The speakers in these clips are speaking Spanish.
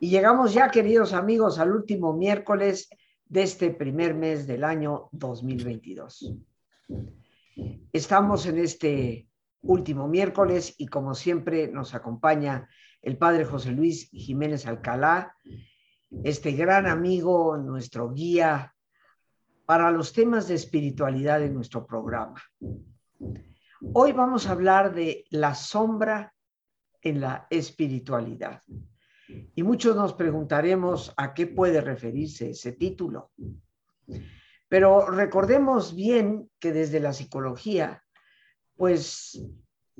Y llegamos ya, queridos amigos, al último miércoles de este primer mes del año 2022. Estamos en este último miércoles y como siempre nos acompaña el padre José Luis Jiménez Alcalá, este gran amigo, nuestro guía para los temas de espiritualidad en nuestro programa. Hoy vamos a hablar de la sombra en la espiritualidad. Y muchos nos preguntaremos a qué puede referirse ese título. Pero recordemos bien que desde la psicología, pues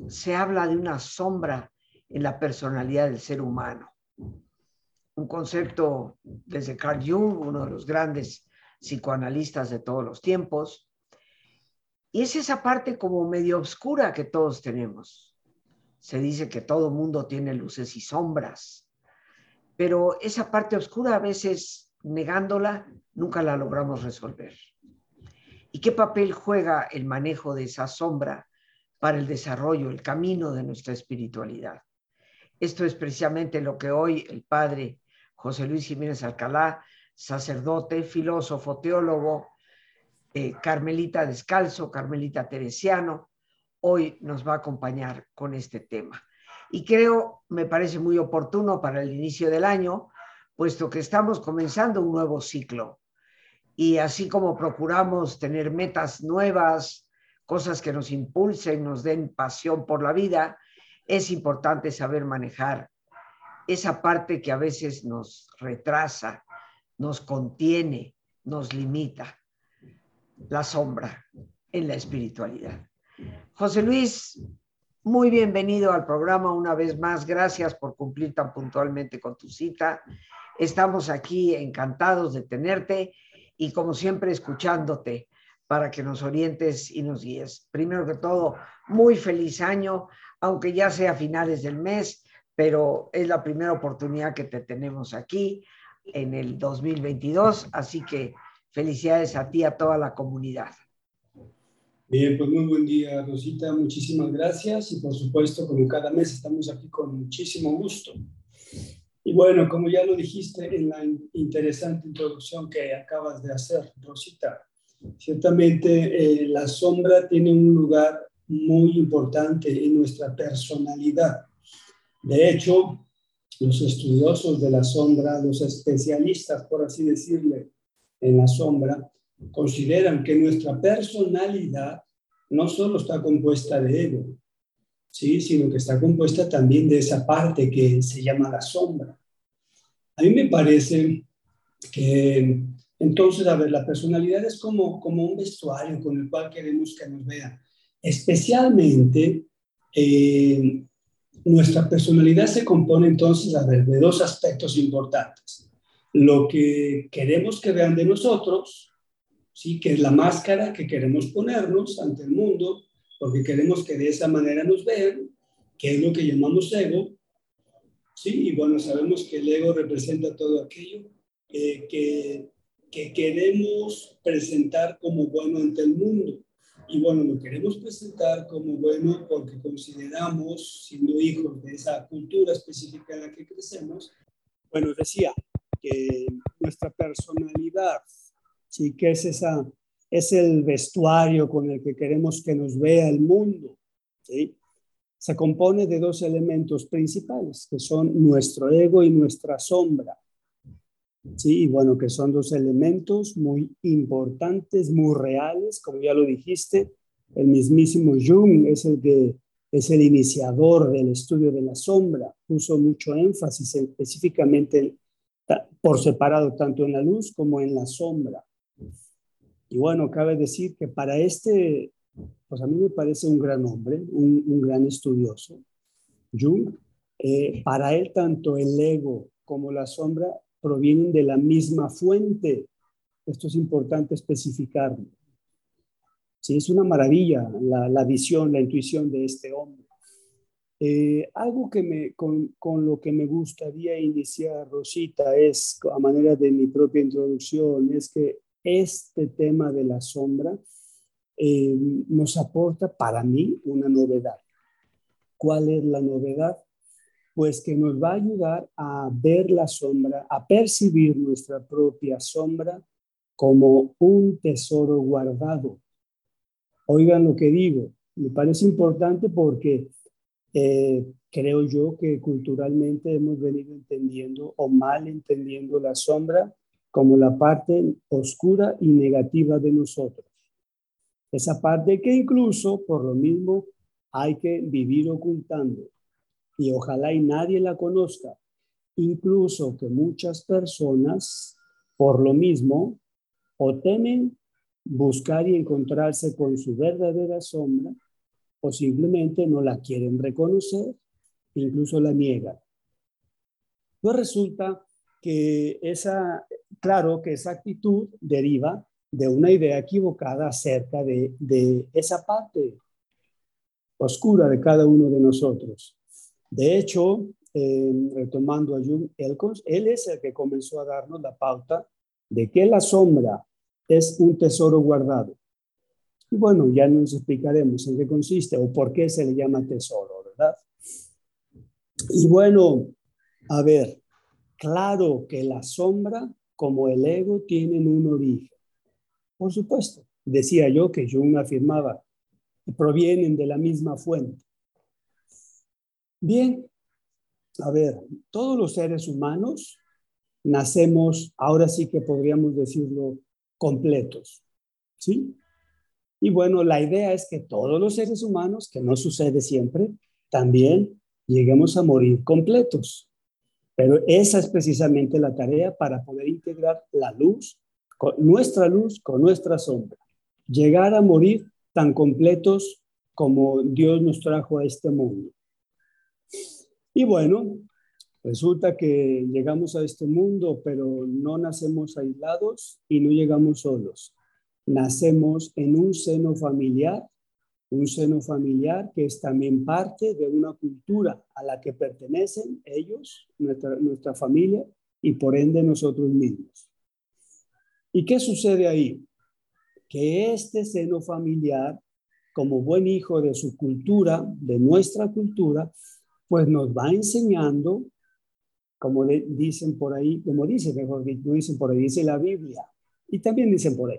se habla de una sombra en la personalidad del ser humano. Un concepto desde Carl Jung, uno de los grandes psicoanalistas de todos los tiempos, y es esa parte como medio oscura que todos tenemos. Se dice que todo mundo tiene luces y sombras, pero esa parte oscura a veces negándola nunca la logramos resolver. ¿Y qué papel juega el manejo de esa sombra para el desarrollo, el camino de nuestra espiritualidad? Esto es precisamente lo que hoy el padre José Luis Jiménez Alcalá, sacerdote, filósofo, teólogo, eh, Carmelita Descalzo, Carmelita Teresiano, hoy nos va a acompañar con este tema. Y creo, me parece muy oportuno para el inicio del año, puesto que estamos comenzando un nuevo ciclo. Y así como procuramos tener metas nuevas, cosas que nos impulsen, nos den pasión por la vida, es importante saber manejar esa parte que a veces nos retrasa, nos contiene, nos limita la sombra en la espiritualidad. José Luis, muy bienvenido al programa una vez más. Gracias por cumplir tan puntualmente con tu cita. Estamos aquí encantados de tenerte y como siempre escuchándote para que nos orientes y nos guíes. Primero que todo, muy feliz año, aunque ya sea finales del mes, pero es la primera oportunidad que te tenemos aquí en el 2022, así que Felicidades a ti, a toda la comunidad. Bien, pues muy buen día, Rosita. Muchísimas gracias y por supuesto, como cada mes estamos aquí con muchísimo gusto. Y bueno, como ya lo dijiste en la interesante introducción que acabas de hacer, Rosita, ciertamente eh, la sombra tiene un lugar muy importante en nuestra personalidad. De hecho, los estudiosos de la sombra, los especialistas, por así decirle, en la sombra, consideran que nuestra personalidad no solo está compuesta de ego, ¿sí? sino que está compuesta también de esa parte que se llama la sombra. A mí me parece que entonces, a ver, la personalidad es como, como un vestuario con el cual queremos que nos vean. Especialmente, eh, nuestra personalidad se compone entonces, de dos aspectos importantes lo que queremos que vean de nosotros, ¿sí? que es la máscara que queremos ponernos ante el mundo, porque queremos que de esa manera nos vean, que es lo que llamamos ego. ¿sí? Y bueno, sabemos que el ego representa todo aquello que, que queremos presentar como bueno ante el mundo. Y bueno, lo queremos presentar como bueno porque consideramos, siendo hijos de esa cultura específica en la que crecemos, bueno, decía, que nuestra personalidad ¿sí? ¿Qué es esa? Es el vestuario con el que queremos que nos vea el mundo, ¿sí? Se compone de dos elementos principales, que son nuestro ego y nuestra sombra. Sí, y bueno, que son dos elementos muy importantes, muy reales, como ya lo dijiste, el mismísimo Jung es el que es el iniciador del estudio de la sombra, puso mucho énfasis específicamente por separado tanto en la luz como en la sombra. Y bueno, cabe decir que para este, pues a mí me parece un gran hombre, un, gran estudioso, Jung, eh, para él tanto el ego como la sombra provienen de la misma fuente. Esto es importante especificarlo. Sí, es una maravilla la, visión, la intuición de este hombre. Eh, algo que me, con, lo que me gustaría iniciar, Rosita, es a manera de mi propia introducción, es que este tema de la sombra eh, nos aporta para mí una novedad. ¿Cuál es la novedad? Pues que nos va a ayudar a ver la sombra, a percibir nuestra propia sombra como un tesoro guardado Oigan lo que digo, me parece importante porque eh, creo yo que culturalmente hemos venido entendiendo o mal entendiendo la sombra como la parte oscura y negativa de nosotros. Esa parte que incluso por lo mismo hay que vivir ocultando y ojalá y nadie la conozca. Incluso que muchas personas por lo mismo o temen buscar y encontrarse con su verdadera sombra o simplemente no la quieren reconocer, incluso la niegan. Pues resulta que esa, claro que esa actitud deriva de una idea equivocada acerca de, esa parte oscura de cada uno de nosotros. De hecho, eh, retomando a Jung Elkons, él es el que comenzó a darnos la pauta de que la sombra es un tesoro guardado. Y bueno, ya nos explicaremos en qué consiste o por qué se le llama tesoro, ¿verdad? Y bueno, a ver, claro que la sombra como el ego tienen un origen. Por supuesto, decía yo que Jung afirmaba provienen de la misma fuente. Bien, a ver, todos los seres humanos nacemos, ahora sí que podríamos decirlo, completos. ¿Sí? Y bueno, la idea es que todos los seres humanos, que no sucede siempre, también lleguemos a morir completos. Pero esa es precisamente la tarea para poder integrar la luz, con nuestra luz con nuestra sombra. Llegar a morir tan completos como Dios nos trajo a este mundo. Y bueno, Resulta que llegamos a este mundo, pero no nacemos aislados y no llegamos solos. Nacemos en un seno familiar, un seno familiar que es también parte de una cultura a la que pertenecen ellos, nuestra, nuestra familia y por ende nosotros mismos. ¿Y qué sucede ahí? Que este seno familiar, como buen hijo de su cultura, de nuestra cultura, pues nos va enseñando como dicen por ahí, como dice, mejor no dicen por ahí, dice la Biblia, y también dicen por ahí,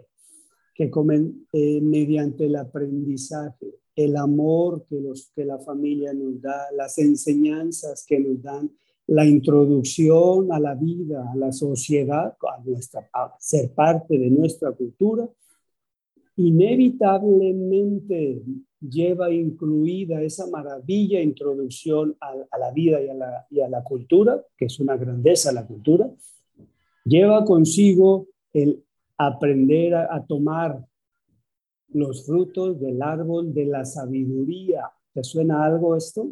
que comen eh, mediante el aprendizaje, el amor que, los, que la familia nos da, las enseñanzas que nos dan, la introducción a la vida, a la sociedad, a, nuestra, a ser parte de nuestra cultura, inevitablemente lleva incluida esa maravilla introducción a, la vida y a la, y a la cultura, que es una grandeza la cultura, lleva consigo el aprender a, tomar los frutos del árbol de la sabiduría. ¿Te suena algo esto?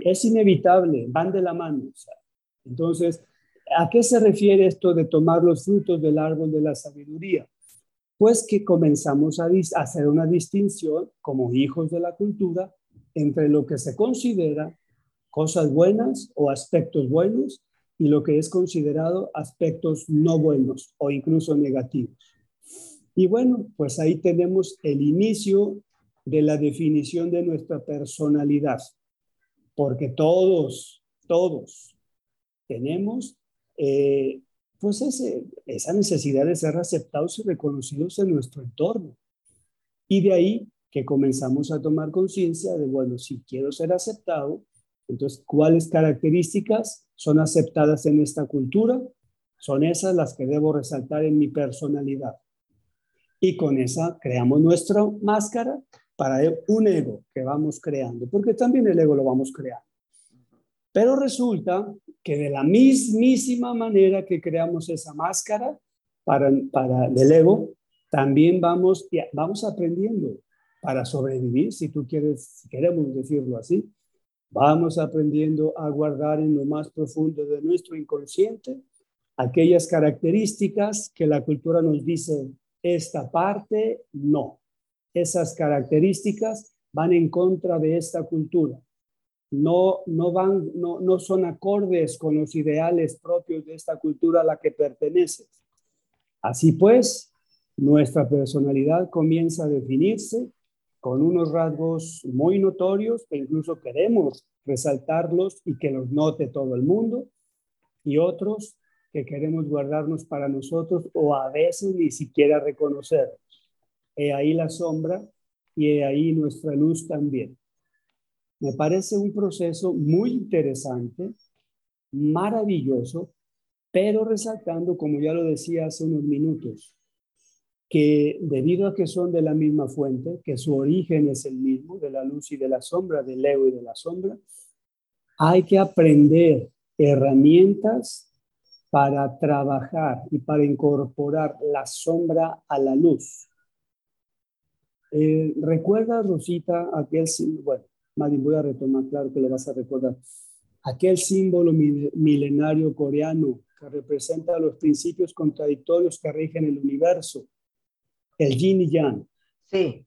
Es inevitable, van de la mano. Entonces, ¿a qué se refiere esto de tomar los frutos del árbol de la sabiduría? pues que comenzamos a, hacer una distinción como hijos de la cultura entre lo que se considera cosas buenas o aspectos buenos y lo que es considerado aspectos no buenos o incluso negativos. Y bueno, pues ahí tenemos el inicio de la definición de nuestra personalidad, porque todos, todos tenemos eh, pues ese, esa necesidad de ser aceptados y reconocidos en nuestro entorno. Y de ahí que comenzamos a tomar conciencia de, bueno, si quiero ser aceptado, entonces, ¿cuáles características son aceptadas en esta cultura? Son esas las que debo resaltar en mi personalidad. Y con esa creamos nuestra máscara para un ego que vamos creando, porque también el ego lo vamos creando. Pero resulta que de la mismísima manera que creamos esa máscara para, para el ego, también vamos, vamos aprendiendo para sobrevivir, si tú quieres, si queremos decirlo así, vamos aprendiendo a guardar en lo más profundo de nuestro inconsciente aquellas características que la cultura nos dice, esta parte no. Esas características van en contra de esta cultura. No, no, van, no, no son acordes con los ideales propios de esta cultura a la que perteneces. Así pues, nuestra personalidad comienza a definirse con unos rasgos muy notorios que incluso queremos resaltarlos y que los note todo el mundo, y otros que queremos guardarnos para nosotros o a veces ni siquiera reconocerlos. He ahí la sombra y he ahí nuestra luz también. Me parece un proceso muy interesante, maravilloso, pero resaltando, como ya lo decía hace unos minutos, que debido a que son de la misma fuente, que su origen es el mismo, de la luz y de la sombra, del ego y de la sombra, hay que aprender herramientas para trabajar y para incorporar la sombra a la luz. Eh, ¿Recuerdas, Rosita, aquel símbolo? Bueno, voy a retomar, claro que lo vas a recordar. Aquel símbolo milenario coreano que representa los principios contradictorios que rigen el universo el yin y yang. Sí.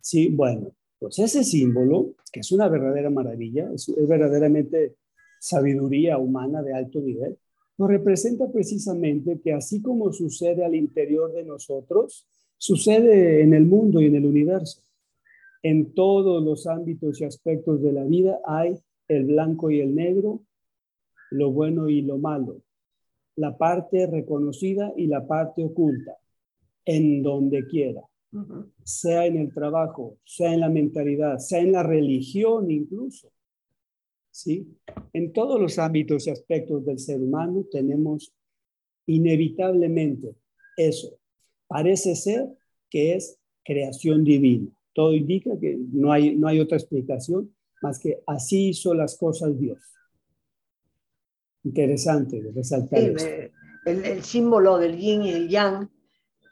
Sí, bueno, pues ese símbolo, que es una verdadera maravilla, es, verdaderamente sabiduría humana de alto nivel, nos representa precisamente que así como sucede al interior de nosotros, sucede en el mundo y en el universo. En todos los ámbitos y aspectos de la vida hay el blanco y el negro, lo bueno y lo malo, la parte reconocida y la parte oculta, en donde quiera, sea en el trabajo, sea en la mentalidad, sea en la religión incluso. ¿Sí? En todos los ámbitos y aspectos del ser humano tenemos inevitablemente eso. Parece ser que es creación divina. Todo indica que no hay, no hay otra explicación más que así hizo las cosas Dios. Interesante resaltar el, el, símbolo del yin y el yang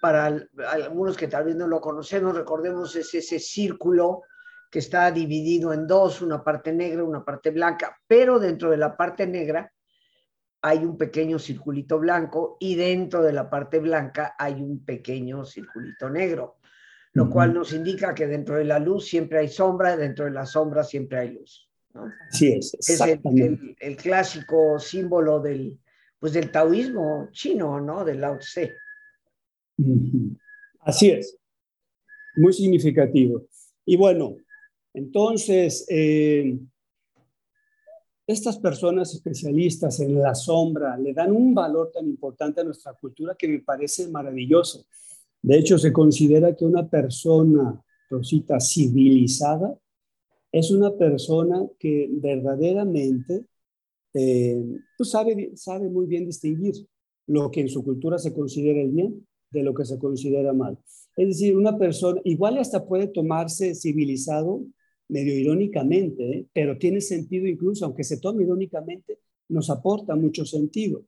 para algunos que tal vez no lo conocemos, recordemos es ese círculo que está dividido en dos, una parte negra, una parte blanca, pero dentro de la parte negra hay un pequeño circulito blanco y dentro de la parte blanca hay un pequeño circulito negro, lo cual nos indica que dentro de la luz siempre hay sombra, dentro de la sombra siempre hay luz. ¿no? Sí, es, es el, el, clásico símbolo del, pues del taoísmo chino, ¿no? Del Lao Tse. Así es, muy significativo. Y bueno, entonces, eh, estas personas especialistas en la sombra le dan un valor tan importante a nuestra cultura que me parece maravilloso. De hecho, se considera que una persona, Rosita, civilizada, es una persona que verdaderamente eh, pues sabe, sabe muy bien distinguir lo que en su cultura se considera el bien de lo que se considera mal. Es decir, una persona, igual hasta puede tomarse civilizado medio irónicamente, ¿eh? pero tiene sentido incluso, aunque se tome irónicamente, nos aporta mucho sentido.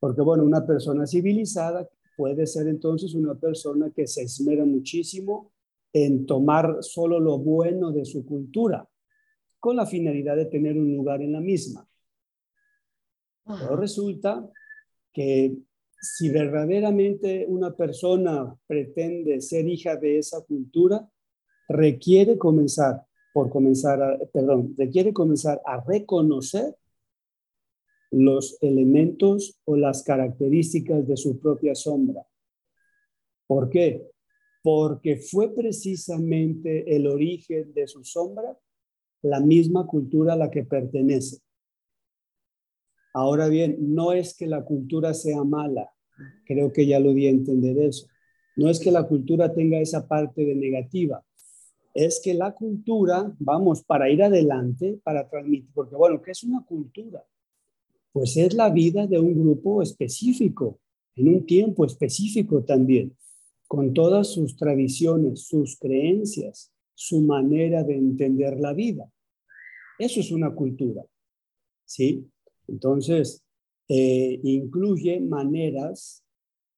Porque bueno, una persona civilizada puede ser entonces una persona que se esmera muchísimo en tomar solo lo bueno de su cultura, con la finalidad de tener un lugar en la misma. Pero resulta que si verdaderamente una persona pretende ser hija de esa cultura, requiere comenzar por comenzar a, perdón, requiere comenzar a reconocer los elementos o las características de su propia sombra. ¿Por qué? Porque fue precisamente el origen de su sombra la misma cultura a la que pertenece. Ahora bien, no es que la cultura sea mala, creo que ya lo di a entender eso. No es que la cultura tenga esa parte de negativa, es que la cultura, vamos, para ir adelante, para transmitir, porque bueno, ¿qué es una cultura? Pues es la vida de un grupo específico, en un tiempo específico también, con todas sus tradiciones, sus creencias, su manera de entender la vida. Eso es una cultura, ¿sí? Entonces, eh, incluye maneras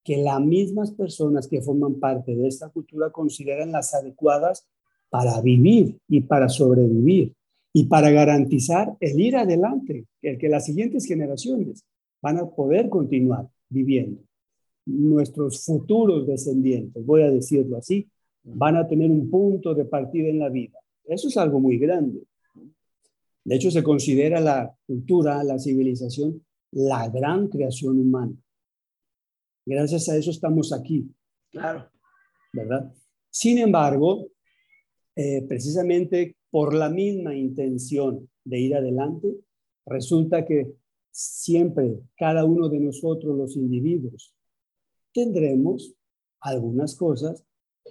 que las mismas personas que forman parte de esta cultura consideran las adecuadas para vivir y para sobrevivir y para garantizar el ir adelante, el que las siguientes generaciones van a poder continuar viviendo. Nuestros futuros descendientes, voy a decirlo así, van a tener un punto de partida en la vida. Eso es algo muy grande. De hecho, se considera la cultura, la civilización, la gran creación humana. Gracias a eso estamos aquí. Claro. ¿Verdad? Sin embargo, eh, precisamente por la misma intención de ir adelante, resulta que siempre cada uno de nosotros los individuos tendremos algunas cosas,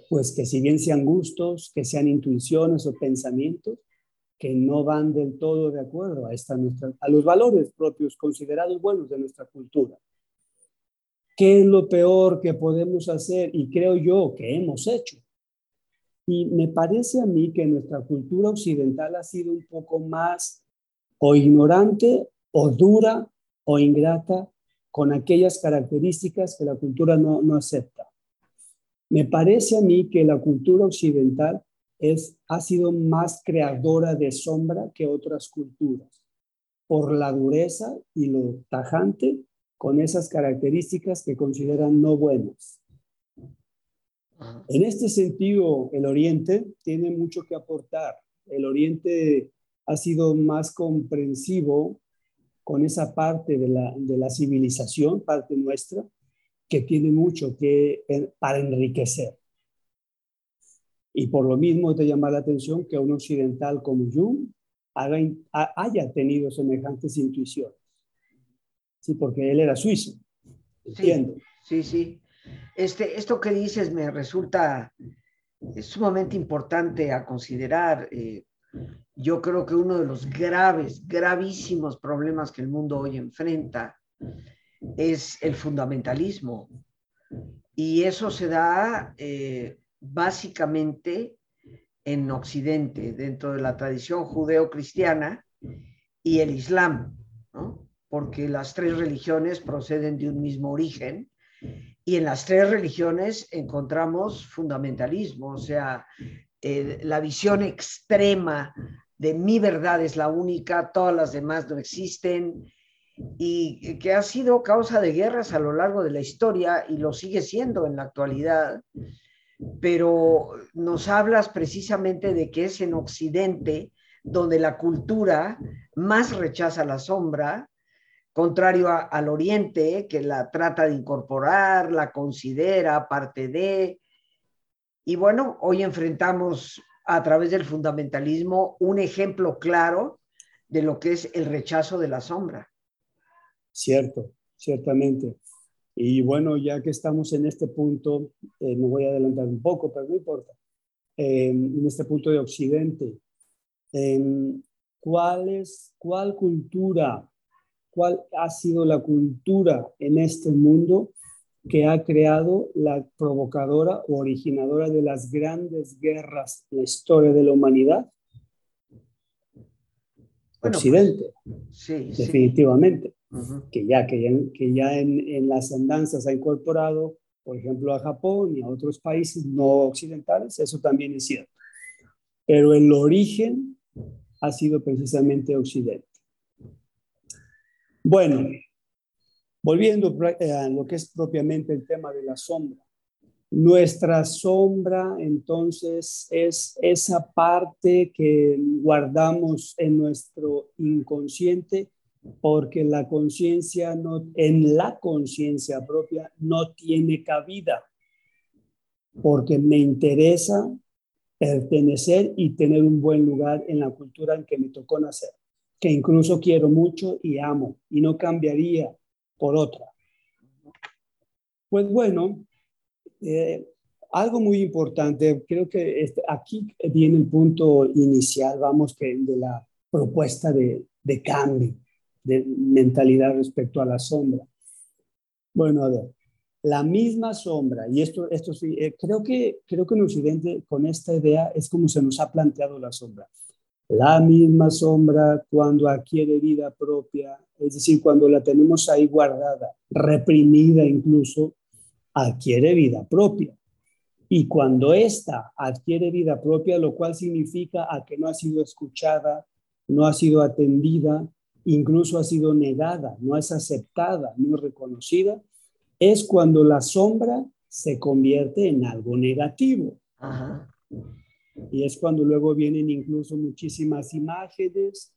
pues que si bien sean gustos, que sean intuiciones o pensamientos, que no van del todo de acuerdo a, esta a los valores propios considerados buenos de nuestra cultura. ¿Qué es lo peor que podemos hacer? Y creo yo que hemos hecho y me parece a mí que nuestra cultura occidental ha sido un poco más o ignorante o dura o ingrata con aquellas características que la cultura no, no acepta. Me parece a mí que la cultura occidental es, ha sido más creadora de sombra que otras culturas, por la dureza y lo tajante con esas características que consideran no buenas. En este sentido, el Oriente tiene mucho que aportar. El Oriente ha sido más comprensivo con esa parte de la, civilización, parte nuestra, que tiene mucho que para enriquecer. Y por lo mismo te llama la atención que un occidental como Jung haya tenido semejantes intuiciones. Sí, porque él era suizo. Entiendo. sí. sí. Este, esto que dices me resulta sumamente importante a considerar. Eh, yo creo que uno de los graves, gravísimos problemas que el mundo hoy enfrenta es el fundamentalismo. Y eso se da eh, básicamente en Occidente, dentro de la tradición judeo-cristiana y el Islam, porque las tres religiones proceden de un mismo origen y en las tres religiones encontramos fundamentalismo, o sea, la visión extrema de mi verdad es la única, todas las demás no existen, y que ha sido causa de guerras a lo largo de la historia y lo sigue siendo en la actualidad. Pero nos hablas precisamente de que es en Occidente donde la cultura más rechaza la sombra, contrario al Oriente, que la trata de incorporar, la considera parte de. Y bueno, hoy enfrentamos a través del fundamentalismo un ejemplo claro de lo que es el rechazo de la sombra. Cierto, ciertamente. Y bueno, ya que estamos en este punto, eh, me voy a adelantar un poco, pero no importa, eh, en este punto de Occidente, eh, ¿cuál, es, ¿cuál cultura cuál ha sido la cultura en este mundo que ha creado la provocadora o originadora de las grandes guerras en la historia de la humanidad? Pues, Occidente, sí, definitivamente. Que ya, que ya, que ya en, en, las andanzas ha incorporado, por ejemplo, a Japón y a otros países no occidentales, eso también es cierto. Pero el origen ha sido precisamente Occidente. Bueno, volviendo eh, a lo que es propiamente el tema de la sombra. Nuestra sombra entonces es esa parte que guardamos en nuestro inconsciente porque la conciencia no en la conciencia propia no tiene cabida porque me interesa pertenecer y tener un buen lugar en la cultura en que me tocó nacer que incluso quiero mucho y amo y no cambiaría por otra. Pues bueno, eh, algo muy importante, creo que este, aquí viene el punto inicial, vamos, que de la propuesta de, de cambio de mentalidad respecto a la sombra. Bueno, a ver, la misma sombra, y esto, esto sí, eh, creo, que, creo que en Occidente con esta idea es como se nos ha planteado la sombra. La misma sombra cuando adquiere vida propia, es decir, cuando la tenemos ahí guardada, reprimida incluso, adquiere vida propia. Y cuando ésta adquiere vida propia, lo cual significa a que no ha sido escuchada, no ha sido atendida, incluso ha sido negada, no es aceptada, no es reconocida, es cuando la sombra se convierte en algo negativo. Y es cuando luego vienen incluso muchísimas imágenes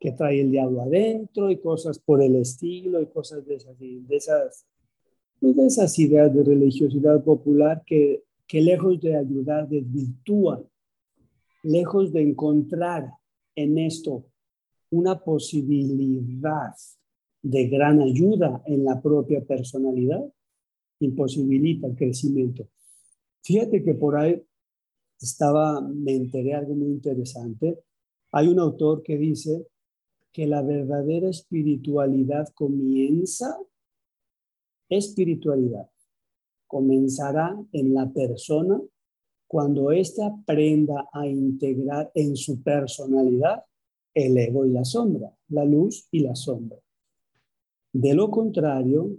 que trae el diablo adentro y cosas por el estilo y cosas de esas, de esas, pues de esas ideas de religiosidad popular que, que lejos de ayudar desvirtúan, lejos de encontrar en esto una posibilidad de gran ayuda en la propia personalidad, imposibilita el crecimiento. Fíjate que por ahí estaba, me enteré algo muy interesante. Hay un autor que dice que la verdadera espiritualidad comienza, espiritualidad, comenzará en la persona cuando éste aprenda a integrar en su personalidad el ego y la sombra, la luz y la sombra. De lo contrario,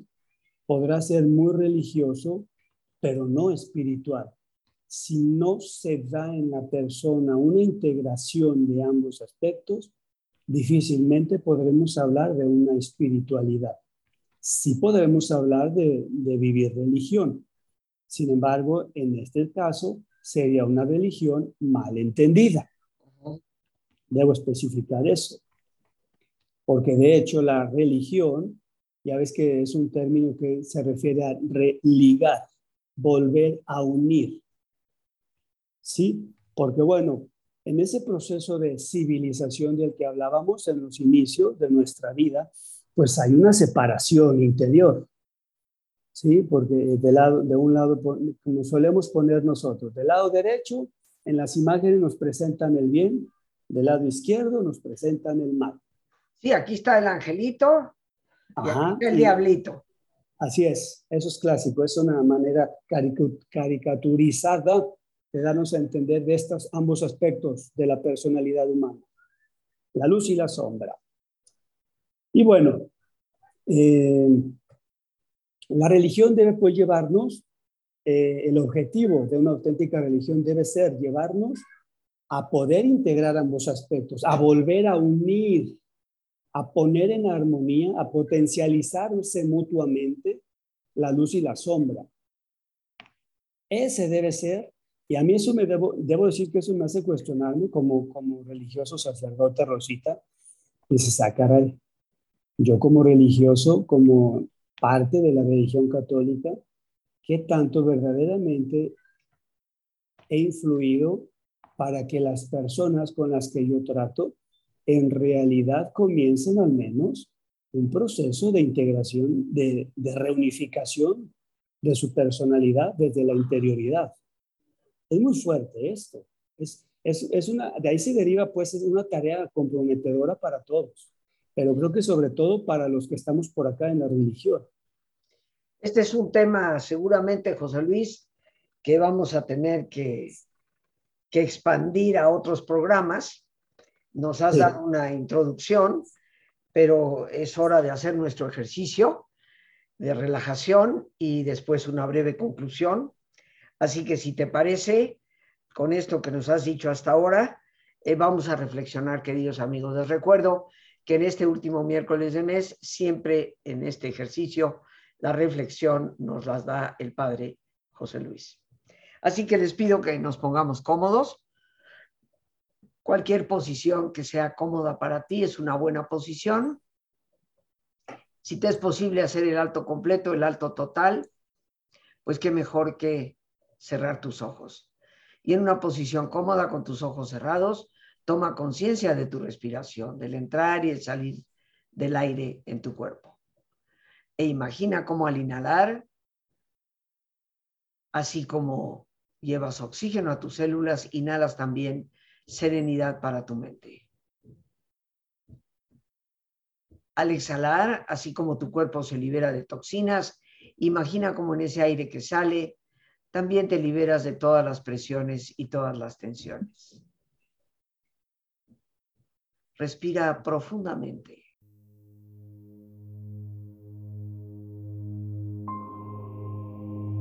podrá ser muy religioso, pero no espiritual. Si no se da en la persona una integración de ambos aspectos, difícilmente podremos hablar de una espiritualidad. Sí podremos hablar de, vivir religión. Sin embargo, en este caso, sería una religión mal entendida. Debo especificar eso. Porque de hecho la religión ya ves que es un término que se refiere a religar, volver a unir. ¿Sí? Porque bueno, en ese proceso de civilización del que hablábamos en los inicios de nuestra vida, pues hay una separación interior. ¿Sí? Porque de, lado, de un lado, como solemos poner nosotros, del lado derecho, en las imágenes nos presentan el bien, del lado izquierdo nos presentan el mal. Sí, aquí está el angelito, el diablito. Así es, eso es clásico, es una manera caricaturizada de darnos a entender de estos ambos aspectos de la personalidad humana, la luz y la sombra. Y bueno, eh, la religión debe pues llevarnos, eh, el objetivo de una auténtica religión debe ser llevarnos a poder integrar ambos aspectos, a volver a unir a poner en armonía, a potencializarse mutuamente la luz y la sombra. Ese debe ser, y a mí eso me debo, debo decir que eso me hace cuestionarme como, como religioso sacerdote Rosita. Dices, ah, caray, yo como religioso, como parte de la religión católica, ¿qué tanto verdaderamente he influido para que las personas con las que yo trato en realidad comiencen al menos un proceso de integración, de, reunificación de su personalidad desde la interioridad. Es muy fuerte esto. Es, es, una, de ahí se deriva pues es una tarea comprometedora para todos, pero creo que sobre todo para los que estamos por acá en la religión. Este es un tema seguramente, José Luis, que vamos a tener que, que expandir a otros programas nos has dado una introducción, pero es hora de hacer nuestro ejercicio de relajación y después una breve conclusión. Así que si te parece, con esto que nos has dicho hasta ahora, eh, vamos a reflexionar, queridos amigos. Les recuerdo que en este último miércoles de mes, siempre en este ejercicio, la reflexión nos las da el Padre José Luis. Así que les pido que nos pongamos cómodos Cualquier posición que sea cómoda para ti es una buena posición. Si te es posible hacer el alto completo, el alto total, pues qué mejor que cerrar tus ojos. Y en una posición cómoda con tus ojos cerrados, Toma conciencia de tu respiración, del entrar y el salir del aire en tu cuerpo. E imagina cómo al inhalar, así como llevas oxígeno a tus células, inhalas también serenidad para tu mente. Al exhalar, así como tu cuerpo se libera de toxinas, imagina como en ese aire que sale, también te liberas de todas las presiones y todas las tensiones. Respira profundamente.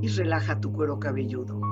Y relaja tu cuero cabelludo.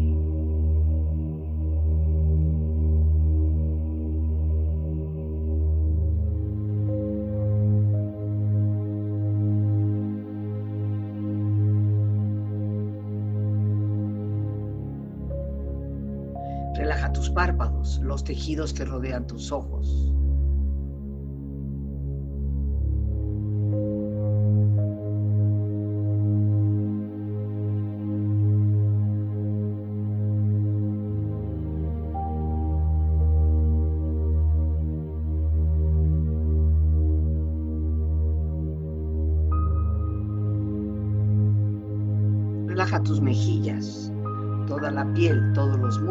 Relaja tus párpados, los tejidos que rodean tus ojos.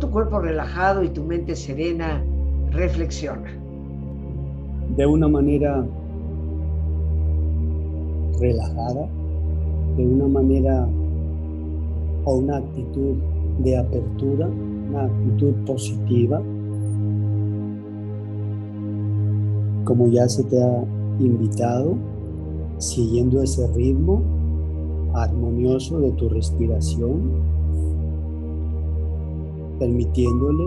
Tu cuerpo relajado y tu mente serena, reflexiona. De una manera relajada, de una manera o una actitud de apertura, una actitud positiva, como ya se te ha invitado, siguiendo ese ritmo armonioso de tu respiración, permitiéndole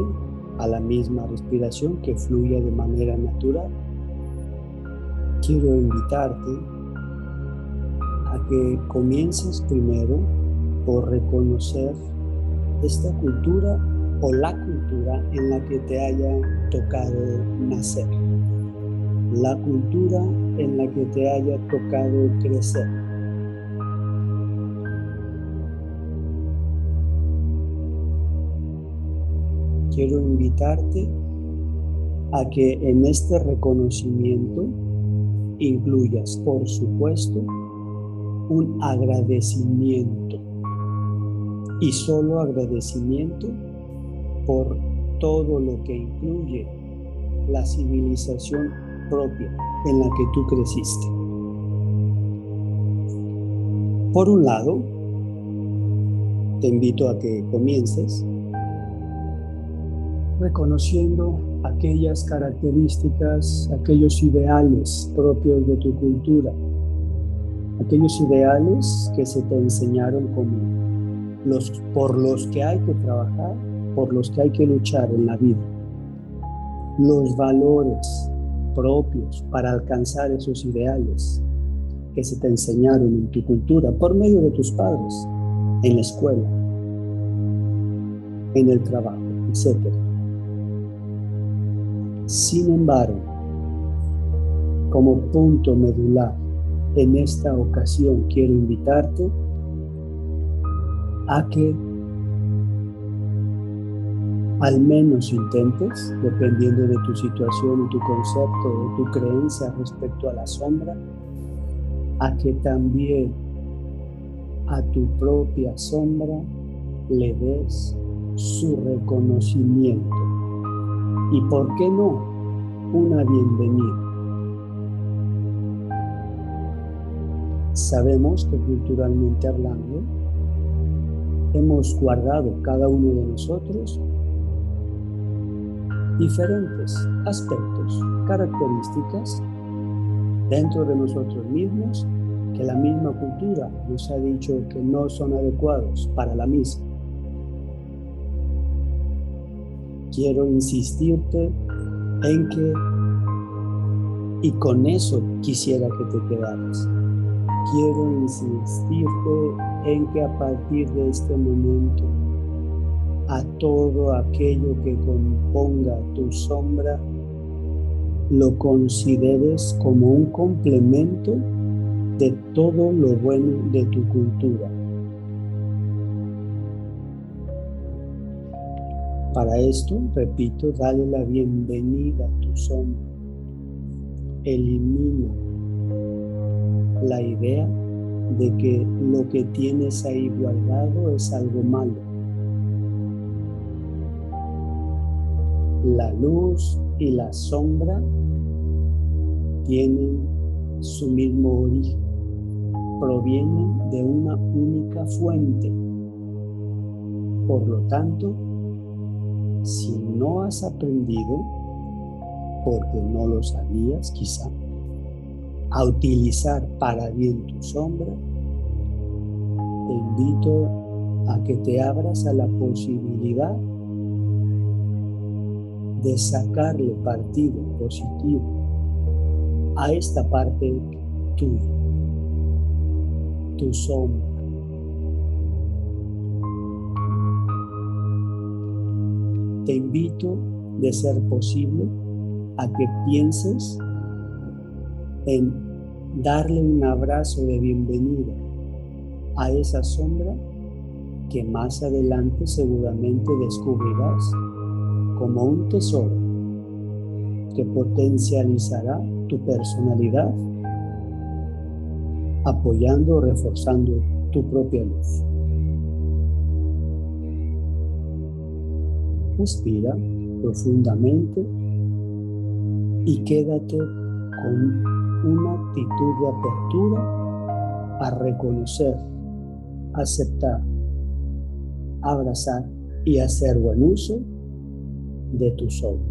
a la misma respiración que fluya de manera natural. Quiero invitarte a que comiences primero por reconocer esta cultura o la cultura en la que te haya tocado nacer, la cultura en la que te haya tocado crecer quiero invitarte a que en este reconocimiento incluyas, por supuesto, un agradecimiento y solo agradecimiento por todo lo que incluye la civilización propia en la que tú creciste. Por un lado, te invito a que comiences reconociendo aquellas características, aquellos ideales propios de tu cultura, aquellos ideales que se te enseñaron como los por los que hay que trabajar, por los que hay que luchar en la vida. Los valores propios para alcanzar esos ideales que se te enseñaron en tu cultura por medio de tus padres, en la escuela, en el trabajo, etcétera. Sin embargo, como punto medular, en esta ocasión quiero invitarte a que al menos intentes, dependiendo de tu situación tu concepto o tu creencia respecto a la sombra, a que también a tu propia sombra le des su reconocimiento y, ¿por qué no?, una bienvenida. Sabemos que culturalmente hablando, hemos guardado cada uno de nosotros diferentes aspectos, características dentro de nosotros mismos que la misma cultura nos ha dicho que no son adecuados para la misma. Quiero insistirte en que, y con eso quisiera que te quedaras, quiero insistirte en que a partir de este momento, a todo aquello que componga tu sombra, lo consideres como un complemento de todo lo bueno de tu cultura Para esto, repito, dale la bienvenida a tu sombra. Elimina la idea de que lo que tienes ahí guardado es algo malo. La luz y la sombra tienen su mismo origen, provienen de una única fuente. Por lo tanto, si no has aprendido, porque no lo sabías quizá, a utilizar para bien tu sombra, te invito a que te abras a la posibilidad de sacarle partido positivo a esta parte tuya, tu sombra te invito, de ser posible, a que pienses en darle un abrazo de bienvenida a esa sombra que más adelante seguramente descubrirás como un tesoro que potencializará tu personalidad, apoyando o reforzando tu propia luz. Respira profundamente y quédate con una actitud de apertura a reconocer, aceptar, abrazar y hacer buen uso de tu sombra.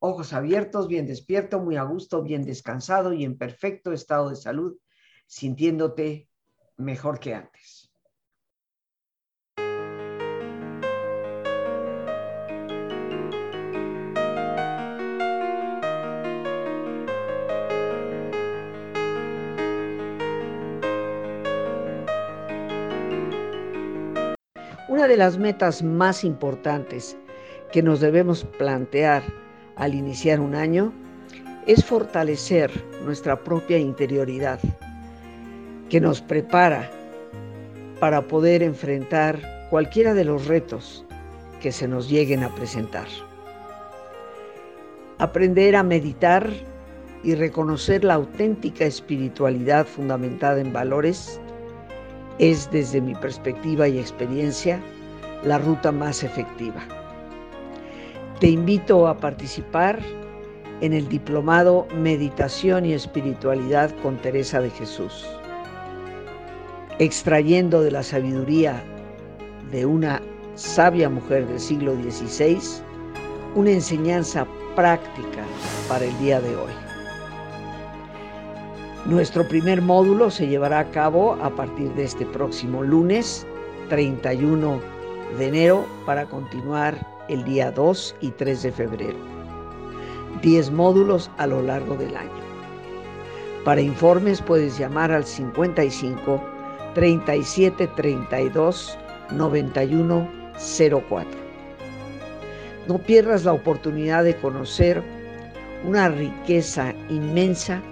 ojos abiertos, bien despierto, muy a gusto, bien descansado y en perfecto estado de salud, sintiéndote mejor que antes. Una de las metas más importantes que nos debemos plantear al iniciar un año es fortalecer nuestra propia interioridad, que nos prepara para poder enfrentar cualquiera de los retos que se nos lleguen a presentar. Aprender a meditar y reconocer la auténtica espiritualidad fundamentada en valores es, desde mi perspectiva y experiencia, la ruta más efectiva. Te invito a participar en el diplomado Meditación y Espiritualidad con Teresa de Jesús, extrayendo de la sabiduría de una sabia mujer del siglo XVI una enseñanza práctica para el día de hoy. Nuestro primer módulo se llevará a cabo a partir de este próximo lunes 31 de enero para continuar el día 2 y 3 de febrero. 10 módulos a lo largo del año. Para informes puedes llamar al 55 37 32 91 04. No pierdas la oportunidad de conocer una riqueza inmensa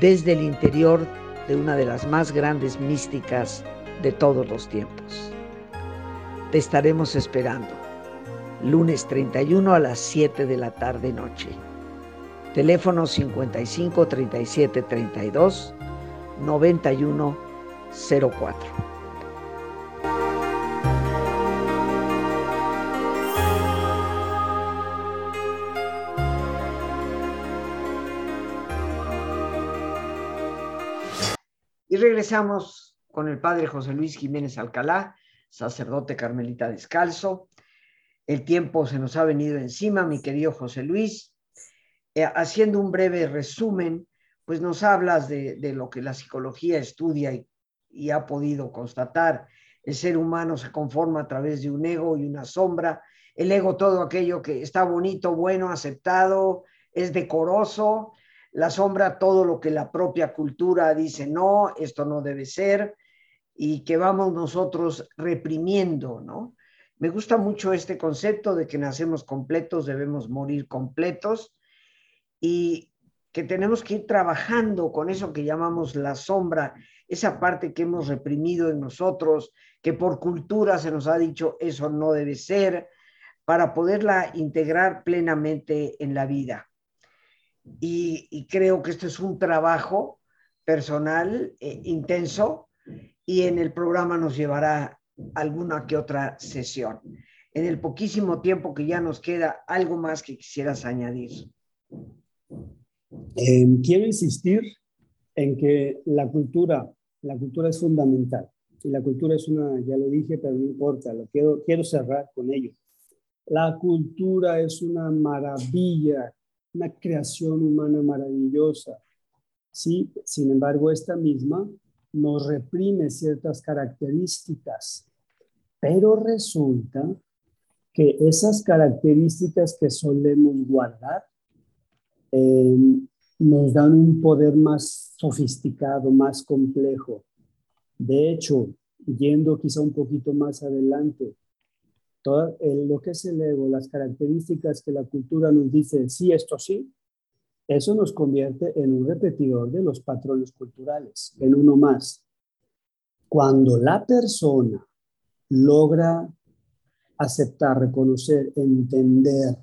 desde el interior de una de las más grandes místicas de todos los tiempos. Te estaremos esperando lunes 31 a las 7 de la tarde noche. Teléfono 55 37 32 91 04. Y regresamos con el padre José Luis Jiménez Alcalá, sacerdote carmelita descalzo, el tiempo se nos ha venido encima, mi querido José Luis. Eh, haciendo un breve resumen, pues nos hablas de, lo que la psicología estudia y, y, ha podido constatar. El ser humano se conforma a través de un ego y una sombra. El ego, todo aquello que está bonito, bueno, aceptado, es decoroso. La sombra, todo lo que la propia cultura dice, no, esto no debe ser, y que vamos nosotros reprimiendo, ¿no? Me gusta mucho este concepto de que nacemos completos, debemos morir completos y que tenemos que ir trabajando con eso que llamamos la sombra, esa parte que hemos reprimido en nosotros, que por cultura se nos ha dicho eso no debe ser, para poderla integrar plenamente en la vida. Y, creo que esto es un trabajo personal eh, intenso y en el programa nos llevará alguna que otra sesión. en el poquísimo tiempo que ya nos queda, algo más que quisieras añadir. Eh, quiero insistir en que la cultura, la cultura es fundamental. Y la cultura es una, ya lo dije, pero no importa, lo quiero, quiero cerrar con ello. La cultura es una maravilla, una creación humana maravillosa. Sí, sin embargo, esta misma nos reprime ciertas características, pero resulta que esas características que solemos guardar eh, nos dan un poder más sofisticado, más complejo. De hecho, yendo quizá un poquito más adelante, todo lo que es el ego, las características que la cultura nos dice, sí, esto sí, eso nos convierte en un repetidor de los patrones culturales, en uno más. Cuando la persona logra aceptar, reconocer, entender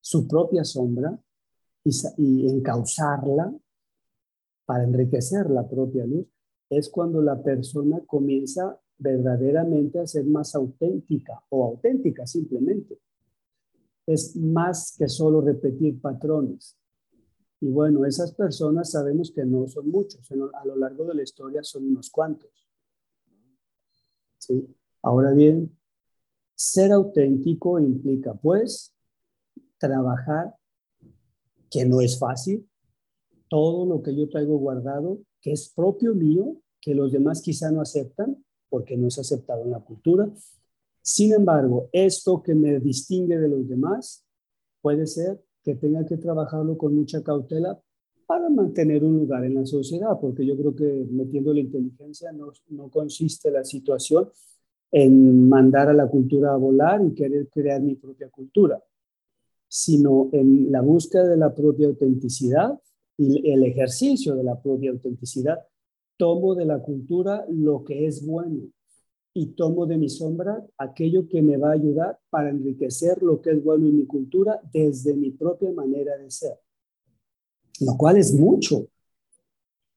su propia sombra y, y encauzarla para enriquecer la propia luz, es cuando la persona comienza verdaderamente a ser más auténtica o auténtica simplemente. Es más que solo repetir patrones. Y bueno, esas personas sabemos que no son muchos, a lo largo de la historia son unos cuantos. ¿Sí? Ahora bien, ser auténtico implica pues trabajar, que no es fácil, todo lo que yo traigo guardado, que es propio mío, que los demás quizá no aceptan, porque no es aceptado en la cultura. Sin embargo, esto que me distingue de los demás puede ser que tenga que trabajarlo con mucha cautela para mantener un lugar en la sociedad, porque yo creo que metiendo la inteligencia no, no consiste la situación en mandar a la cultura a volar y querer crear mi propia cultura, sino en la búsqueda de la propia autenticidad y el ejercicio de la propia autenticidad tomo de la cultura lo que es bueno y tomo de mi sombra aquello que me va a ayudar para enriquecer lo que es bueno en mi cultura desde mi propia manera de ser. Lo cual es mucho.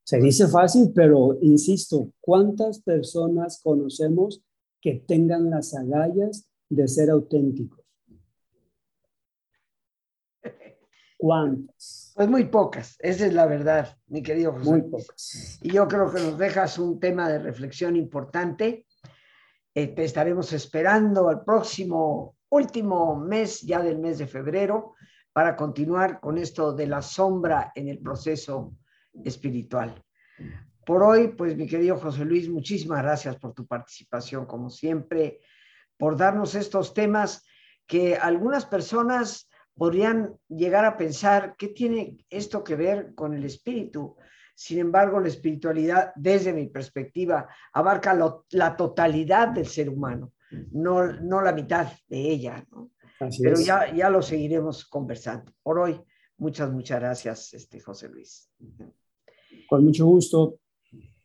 Se dice fácil, pero insisto, ¿cuántas personas conocemos que tengan las agallas de ser auténticos? ¿Cuántas? Pues muy pocas, esa es la verdad, mi querido José. Muy pocas. Y yo creo que nos dejas un tema de reflexión importante. Eh, te estaremos esperando al próximo, último mes, ya del mes de febrero, para continuar con esto de la sombra en el proceso espiritual. Por hoy, pues mi querido José Luis, muchísimas gracias por tu participación, como siempre, por darnos estos temas que algunas personas podrían llegar a pensar, ¿qué tiene esto que ver con el espíritu? Sin embargo, la espiritualidad, desde mi perspectiva, abarca la totalidad del ser humano, no, no la mitad de ella. ¿no? Pero ya, ya lo seguiremos conversando. Por hoy, muchas, muchas gracias, este, José Luis. Con mucho gusto.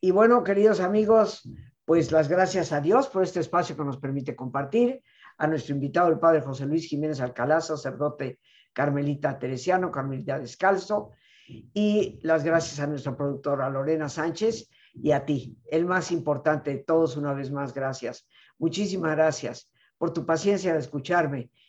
Y bueno, queridos amigos, pues las gracias a Dios por este espacio que nos permite compartir a nuestro invitado, el padre José Luis Jiménez Alcalá, sacerdote carmelita teresiano, carmelita descalzo, y las gracias a nuestra productora Lorena Sánchez y a ti, el más importante de todos, una vez más, gracias. Muchísimas gracias por tu paciencia de escucharme